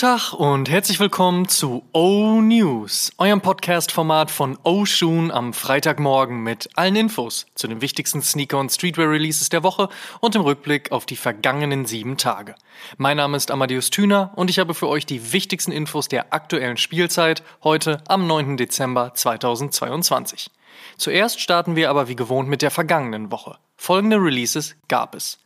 Tag und herzlich willkommen zu O News, eurem Podcast-Format von O Shoon am Freitagmorgen mit allen Infos zu den wichtigsten Sneaker- und Streetwear-Releases der Woche und im Rückblick auf die vergangenen sieben Tage. Mein Name ist Amadeus Thüner und ich habe für euch die wichtigsten Infos der aktuellen Spielzeit heute am 9. Dezember 2022. Zuerst starten wir aber wie gewohnt mit der vergangenen Woche. Folgende Releases gab es.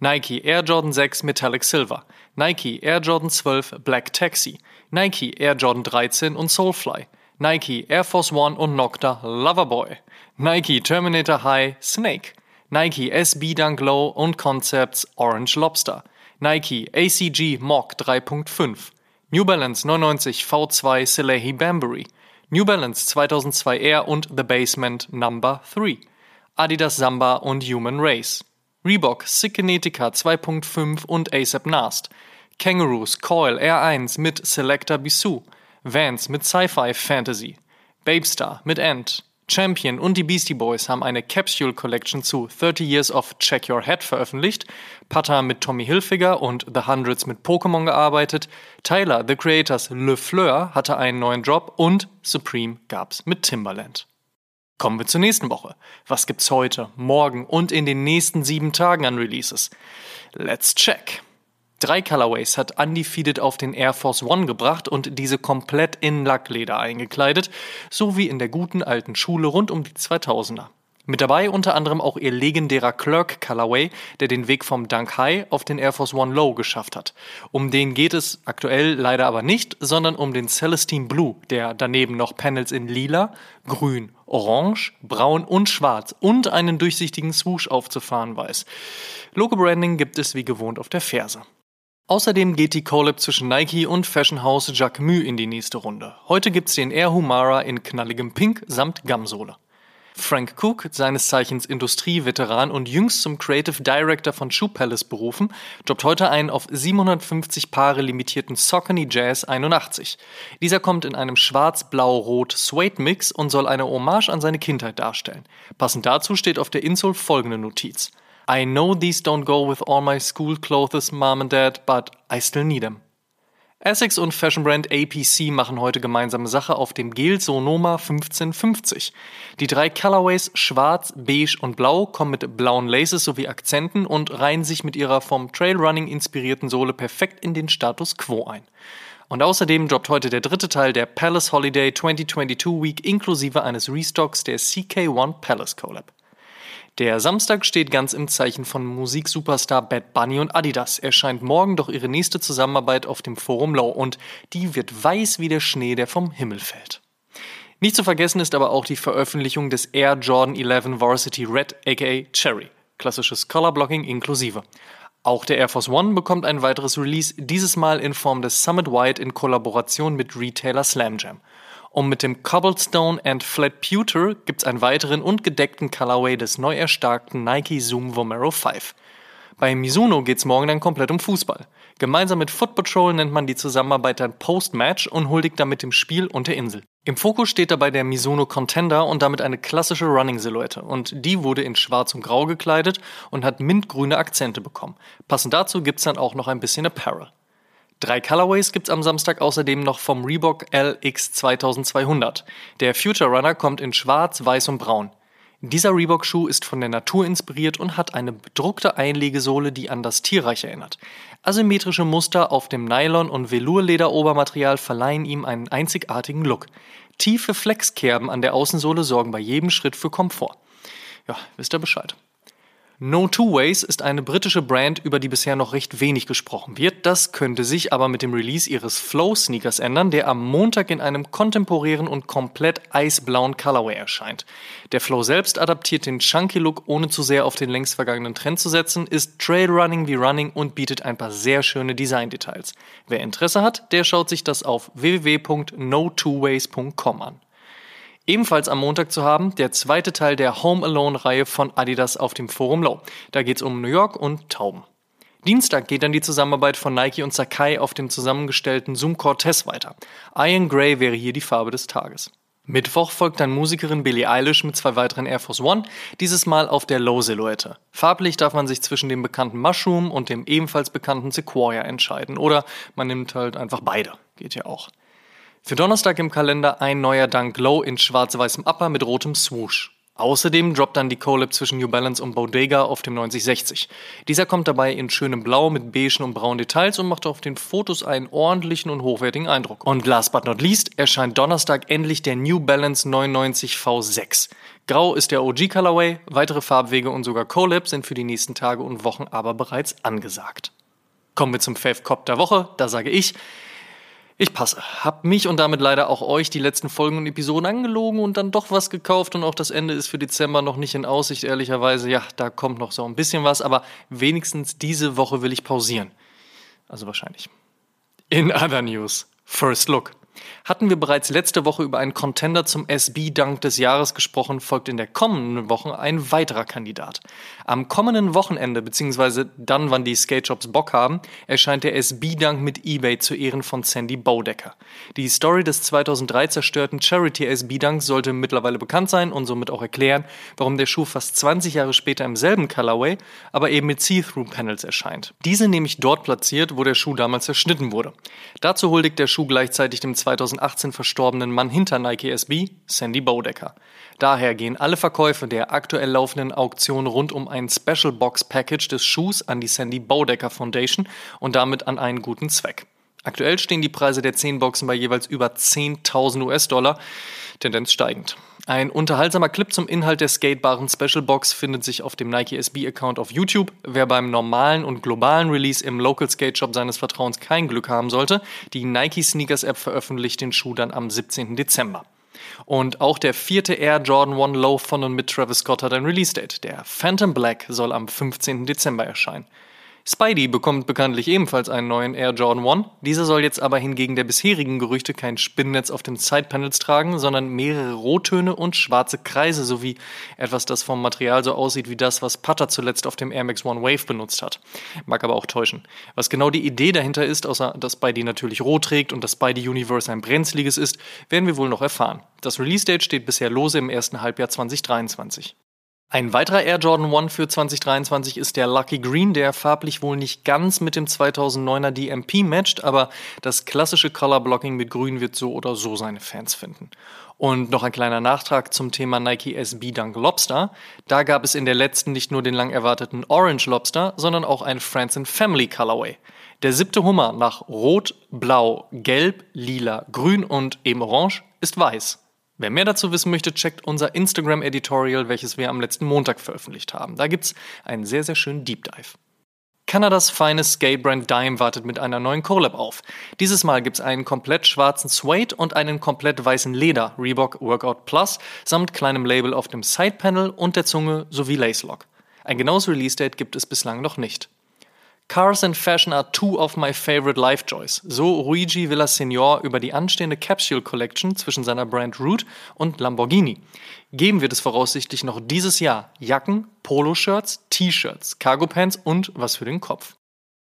Nike Air Jordan 6 Metallic Silver, Nike Air Jordan 12 Black Taxi, Nike Air Jordan 13 und Soulfly, Nike Air Force One und Nocta Loverboy, Nike Terminator High Snake, Nike SB Dunk Low und Concepts Orange Lobster, Nike ACG Mock 3.5, New Balance 99 V2 Salehi Bambury, New Balance 2002 Air und The Basement Number 3, Adidas Samba und Human Race. Reebok, Sikinetica 2.5 und ASAP Nast, Kangaroos, Coil R1 mit Selector Bisou, Vans mit Sci-Fi Fantasy, Babestar mit End, Champion und die Beastie Boys haben eine Capsule Collection zu 30 Years of Check Your Head veröffentlicht, Pata mit Tommy Hilfiger und The Hundreds mit Pokémon gearbeitet, Tyler, The Creators Le Fleur hatte einen neuen Drop und Supreme gab's mit Timbaland. Kommen wir zur nächsten Woche. Was gibt's heute, morgen und in den nächsten sieben Tagen an Releases? Let's check. Drei Colorways hat Undefeated auf den Air Force One gebracht und diese komplett in Lackleder eingekleidet, so wie in der guten alten Schule rund um die 2000er. Mit dabei unter anderem auch ihr legendärer Clerk Colorway, der den Weg vom Dunk High auf den Air Force One Low geschafft hat. Um den geht es aktuell leider aber nicht, sondern um den Celestine Blue, der daneben noch Panels in lila, grün, orange, braun und schwarz und einen durchsichtigen Swoosh aufzufahren weiß. Logo Branding gibt es wie gewohnt auf der Ferse. Außerdem geht die Collab zwischen Nike und Fashion House Jacquemus in die nächste Runde. Heute gibt's den Air Humara in knalligem Pink samt Gamsohle. Frank Cook, seines Zeichens Industrieveteran und jüngst zum Creative Director von Shoe Palace berufen, droppt heute einen auf 750 Paare limitierten Saucony Jazz 81. Dieser kommt in einem schwarz-blau-rot Suede-Mix und soll eine Hommage an seine Kindheit darstellen. Passend dazu steht auf der Insole folgende Notiz. I know these don't go with all my school clothes, mom and dad, but I still need them. Essex und Fashion Brand APC machen heute gemeinsame Sache auf dem Gel Sonoma 1550. Die drei Colorways Schwarz, Beige und Blau kommen mit blauen Laces sowie Akzenten und reihen sich mit ihrer vom Trailrunning inspirierten Sohle perfekt in den Status Quo ein. Und außerdem droppt heute der dritte Teil der Palace Holiday 2022 Week inklusive eines Restocks der CK1 Palace Collab. Der Samstag steht ganz im Zeichen von Musiksuperstar Bad Bunny und Adidas. Erscheint morgen doch ihre nächste Zusammenarbeit auf dem Forum Low und die wird weiß wie der Schnee, der vom Himmel fällt. Nicht zu vergessen ist aber auch die Veröffentlichung des Air Jordan 11 Varsity Red aka Cherry. Klassisches Colorblocking inklusive. Auch der Air Force One bekommt ein weiteres Release, dieses Mal in Form des Summit White in Kollaboration mit Retailer Slam Jam. Und mit dem Cobblestone and Flat Pewter gibt's einen weiteren und gedeckten Colorway des neu erstarkten Nike Zoom Vomero 5. Bei Mizuno geht's morgen dann komplett um Fußball. Gemeinsam mit Foot Patrol nennt man die Zusammenarbeit dann Post-Match und huldigt damit dem Spiel und der Insel. Im Fokus steht dabei der Mizuno Contender und damit eine klassische Running-Silhouette und die wurde in schwarz und grau gekleidet und hat mintgrüne Akzente bekommen. Passend dazu gibt's dann auch noch ein bisschen Apparel. Drei Colorways gibt's am Samstag außerdem noch vom Reebok LX 2200. Der Future Runner kommt in schwarz, weiß und braun. Dieser Reebok-Schuh ist von der Natur inspiriert und hat eine bedruckte Einlegesohle, die an das Tierreich erinnert. Asymmetrische Muster auf dem Nylon- und Velour-Leder-Obermaterial verleihen ihm einen einzigartigen Look. Tiefe Flexkerben an der Außensohle sorgen bei jedem Schritt für Komfort. Ja, wisst ihr Bescheid. No Two Ways ist eine britische Brand, über die bisher noch recht wenig gesprochen wird. Das könnte sich aber mit dem Release ihres Flow Sneakers ändern, der am Montag in einem kontemporären und komplett eisblauen Colorway erscheint. Der Flow selbst adaptiert den Chunky Look, ohne zu sehr auf den längst vergangenen Trend zu setzen, ist Trailrunning wie Running und bietet ein paar sehr schöne Designdetails. Wer Interesse hat, der schaut sich das auf www.no2ways.com an. Ebenfalls am Montag zu haben, der zweite Teil der Home Alone-Reihe von Adidas auf dem Forum Low. Da geht's um New York und Tauben. Dienstag geht dann die Zusammenarbeit von Nike und Sakai auf dem zusammengestellten Zoom Cortez weiter. Iron Grey wäre hier die Farbe des Tages. Mittwoch folgt dann Musikerin Billie Eilish mit zwei weiteren Air Force One, dieses Mal auf der Low-Silhouette. Farblich darf man sich zwischen dem bekannten Mushroom und dem ebenfalls bekannten Sequoia entscheiden. Oder man nimmt halt einfach beide. Geht ja auch. Für Donnerstag im Kalender ein neuer Dunk Low in schwarz-weißem Upper mit rotem Swoosh. Außerdem droppt dann die Collab zwischen New Balance und Bodega auf dem 9060. Dieser kommt dabei in schönem Blau mit beigen und braunen Details und macht auf den Fotos einen ordentlichen und hochwertigen Eindruck. Und last but not least erscheint Donnerstag endlich der New Balance 99 V6. Grau ist der OG Colorway, weitere Farbwege und sogar Collab sind für die nächsten Tage und Wochen aber bereits angesagt. Kommen wir zum Fave Cop der Woche, da sage ich, ich passe. Hab mich und damit leider auch euch die letzten Folgen und Episoden angelogen und dann doch was gekauft und auch das Ende ist für Dezember noch nicht in Aussicht, ehrlicherweise. Ja, da kommt noch so ein bisschen was, aber wenigstens diese Woche will ich pausieren. Also wahrscheinlich. In other news. First Look. Hatten wir bereits letzte Woche über einen Contender zum SB-Dunk des Jahres gesprochen, folgt in der kommenden Woche ein weiterer Kandidat. Am kommenden Wochenende, beziehungsweise dann, wann die Skate Shops Bock haben, erscheint der SB-Dunk mit eBay zu Ehren von Sandy Baudecker. Die Story des 2003 zerstörten Charity SB-Dunks sollte mittlerweile bekannt sein und somit auch erklären, warum der Schuh fast 20 Jahre später im selben Colorway, aber eben mit See-Through-Panels erscheint. Diese nämlich dort platziert, wo der Schuh damals zerschnitten wurde. Dazu huldigt der Schuh gleichzeitig dem 2018 verstorbenen Mann hinter Nike SB, Sandy Baudecker. Daher gehen alle Verkäufe der aktuell laufenden Auktion rund um ein Special Box Package des Schuhs an die Sandy Baudecker Foundation und damit an einen guten Zweck. Aktuell stehen die Preise der 10 Boxen bei jeweils über 10.000 US-Dollar, Tendenz steigend. Ein unterhaltsamer Clip zum Inhalt der skatebaren Special Box findet sich auf dem Nike SB-Account auf YouTube. Wer beim normalen und globalen Release im Local Skate Shop seines Vertrauens kein Glück haben sollte, die Nike Sneakers App veröffentlicht den Schuh dann am 17. Dezember. Und auch der vierte Air Jordan 1 Low von und mit Travis Scott hat ein Release-Date. Der Phantom Black soll am 15. Dezember erscheinen. Spidey bekommt bekanntlich ebenfalls einen neuen Air Jordan 1. Dieser soll jetzt aber hingegen der bisherigen Gerüchte kein Spinnennetz auf den Sidepanels tragen, sondern mehrere Rottöne und schwarze Kreise sowie etwas, das vom Material so aussieht wie das, was Putter zuletzt auf dem Air Max One Wave benutzt hat. Mag aber auch täuschen. Was genau die Idee dahinter ist, außer dass Spidey natürlich rot trägt und das Spidey Universe ein brenzliges ist, werden wir wohl noch erfahren. Das Release-Date steht bisher lose im ersten Halbjahr 2023. Ein weiterer Air Jordan 1 für 2023 ist der Lucky Green, der farblich wohl nicht ganz mit dem 2009er DMP matcht, aber das klassische Color Blocking mit Grün wird so oder so seine Fans finden. Und noch ein kleiner Nachtrag zum Thema Nike SB Dunk Lobster. Da gab es in der letzten nicht nur den lang erwarteten Orange Lobster, sondern auch ein Friends and Family Colorway. Der siebte Hummer nach Rot, Blau, Gelb, Lila, Grün und eben Orange ist weiß. Wer mehr dazu wissen möchte, checkt unser Instagram-Editorial, welches wir am letzten Montag veröffentlicht haben. Da gibt's einen sehr, sehr schönen Deep Dive. Kanadas feines Skate-Brand Dime wartet mit einer neuen Collab auf. Dieses Mal gibt's einen komplett schwarzen Suede und einen komplett weißen Leder Reebok Workout Plus samt kleinem Label auf dem Sidepanel und der Zunge sowie Lacelock. Ein genaues Release-Date gibt es bislang noch nicht. Cars and Fashion are two of my favorite life joys. So Luigi Villaseñor über die anstehende Capsule Collection zwischen seiner Brand Root und Lamborghini. Geben wird es voraussichtlich noch dieses Jahr Jacken, Poloshirts, T-Shirts, Cargo Pants und was für den Kopf.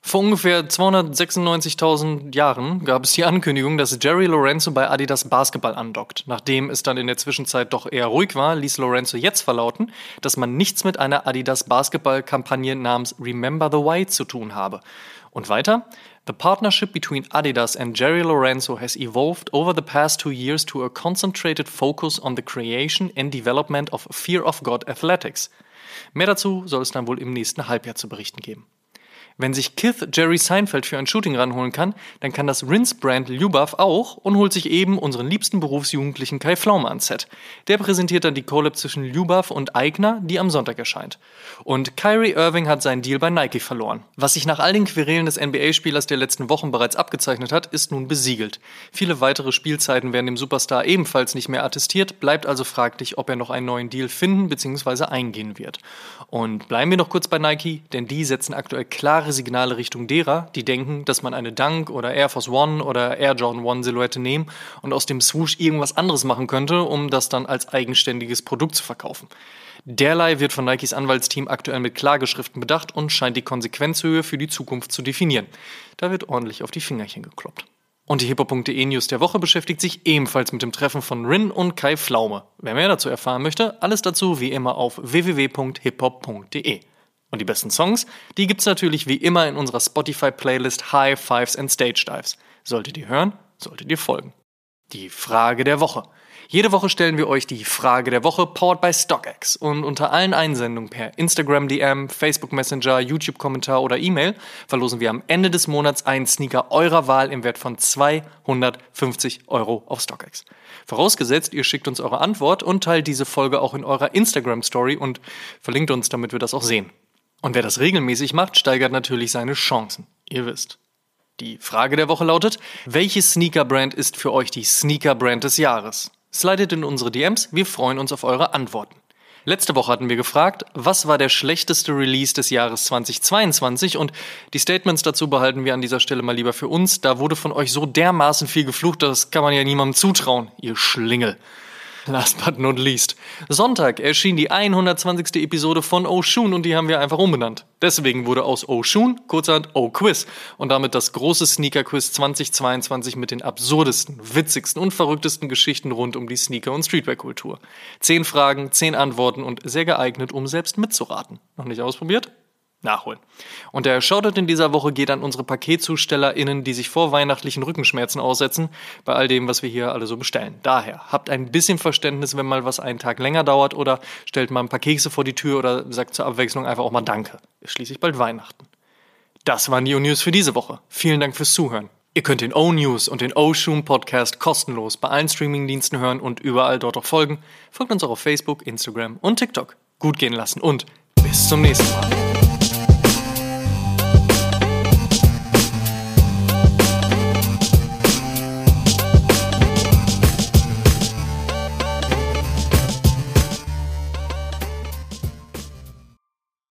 Vor ungefähr 296.000 Jahren gab es die Ankündigung, dass Jerry Lorenzo bei Adidas Basketball andockt. Nachdem es dann in der Zwischenzeit doch eher ruhig war, ließ Lorenzo jetzt verlauten, dass man nichts mit einer Adidas Basketball-Kampagne namens Remember the White zu tun habe. Und weiter? The partnership between Adidas and Jerry Lorenzo has evolved over the past two years to a concentrated focus on the creation and development of Fear of God Athletics. Mehr dazu soll es dann wohl im nächsten Halbjahr zu berichten geben. Wenn sich Kith Jerry Seinfeld für ein Shooting ranholen kann, dann kann das Rinse-Brand Lubaf auch und holt sich eben unseren liebsten Berufsjugendlichen Kai Pflaume ans Set. Der präsentiert dann die Collab zwischen Lubaf und Eigner, die am Sonntag erscheint. Und Kyrie Irving hat seinen Deal bei Nike verloren. Was sich nach all den Querelen des NBA-Spielers der letzten Wochen bereits abgezeichnet hat, ist nun besiegelt. Viele weitere Spielzeiten werden dem Superstar ebenfalls nicht mehr attestiert, bleibt also fraglich, ob er noch einen neuen Deal finden bzw. eingehen wird. Und bleiben wir noch kurz bei Nike, denn die setzen aktuell klare klare Signale Richtung derer, die denken, dass man eine Dunk oder Air Force One oder Air Jordan One Silhouette nehmen und aus dem Swoosh irgendwas anderes machen könnte, um das dann als eigenständiges Produkt zu verkaufen. Derlei wird von Nikes Anwaltsteam aktuell mit Klageschriften bedacht und scheint die Konsequenzhöhe für die Zukunft zu definieren. Da wird ordentlich auf die Fingerchen gekloppt. Und die hiphop.de News der Woche beschäftigt sich ebenfalls mit dem Treffen von Rin und Kai Pflaume. Wer mehr dazu erfahren möchte, alles dazu wie immer auf www.hiphop.de. Und die besten Songs, die gibt's natürlich wie immer in unserer Spotify-Playlist High Fives and Stage Dives. Solltet ihr hören, solltet ihr folgen. Die Frage der Woche. Jede Woche stellen wir euch die Frage der Woche, powered by StockX. Und unter allen Einsendungen per Instagram DM, Facebook Messenger, YouTube-Kommentar oder E-Mail verlosen wir am Ende des Monats einen Sneaker eurer Wahl im Wert von 250 Euro auf StockX. Vorausgesetzt, ihr schickt uns eure Antwort und teilt diese Folge auch in eurer Instagram-Story und verlinkt uns, damit wir das auch sehen. Und wer das regelmäßig macht, steigert natürlich seine Chancen. Ihr wisst. Die Frage der Woche lautet, welche Sneaker-Brand ist für euch die Sneaker-Brand des Jahres? Slidet in unsere DMs, wir freuen uns auf eure Antworten. Letzte Woche hatten wir gefragt, was war der schlechteste Release des Jahres 2022 und die Statements dazu behalten wir an dieser Stelle mal lieber für uns. Da wurde von euch so dermaßen viel geflucht, das kann man ja niemandem zutrauen, ihr Schlingel. Last but not least. Sonntag erschien die 120. Episode von Oshun und die haben wir einfach umbenannt. Deswegen wurde aus Oshun kurzerhand O-Quiz und damit das große Sneaker-Quiz 2022 mit den absurdesten, witzigsten und verrücktesten Geschichten rund um die Sneaker- und Streetwear-Kultur. Zehn Fragen, zehn Antworten und sehr geeignet, um selbst mitzuraten. Noch nicht ausprobiert? Nachholen. Und der Shoutout in dieser Woche geht an unsere PaketzustellerInnen, die sich vor weihnachtlichen Rückenschmerzen aussetzen, bei all dem, was wir hier alle so bestellen. Daher, habt ein bisschen Verständnis, wenn mal was einen Tag länger dauert oder stellt mal ein paar Kekse vor die Tür oder sagt zur Abwechslung einfach auch mal Danke. Ist schließlich bald Weihnachten. Das waren die O-News für diese Woche. Vielen Dank fürs Zuhören. Ihr könnt den O-News und den O-Shoom Podcast kostenlos bei allen Streamingdiensten hören und überall dort auch folgen. Folgt uns auch auf Facebook, Instagram und TikTok. Gut gehen lassen und bis zum nächsten Mal.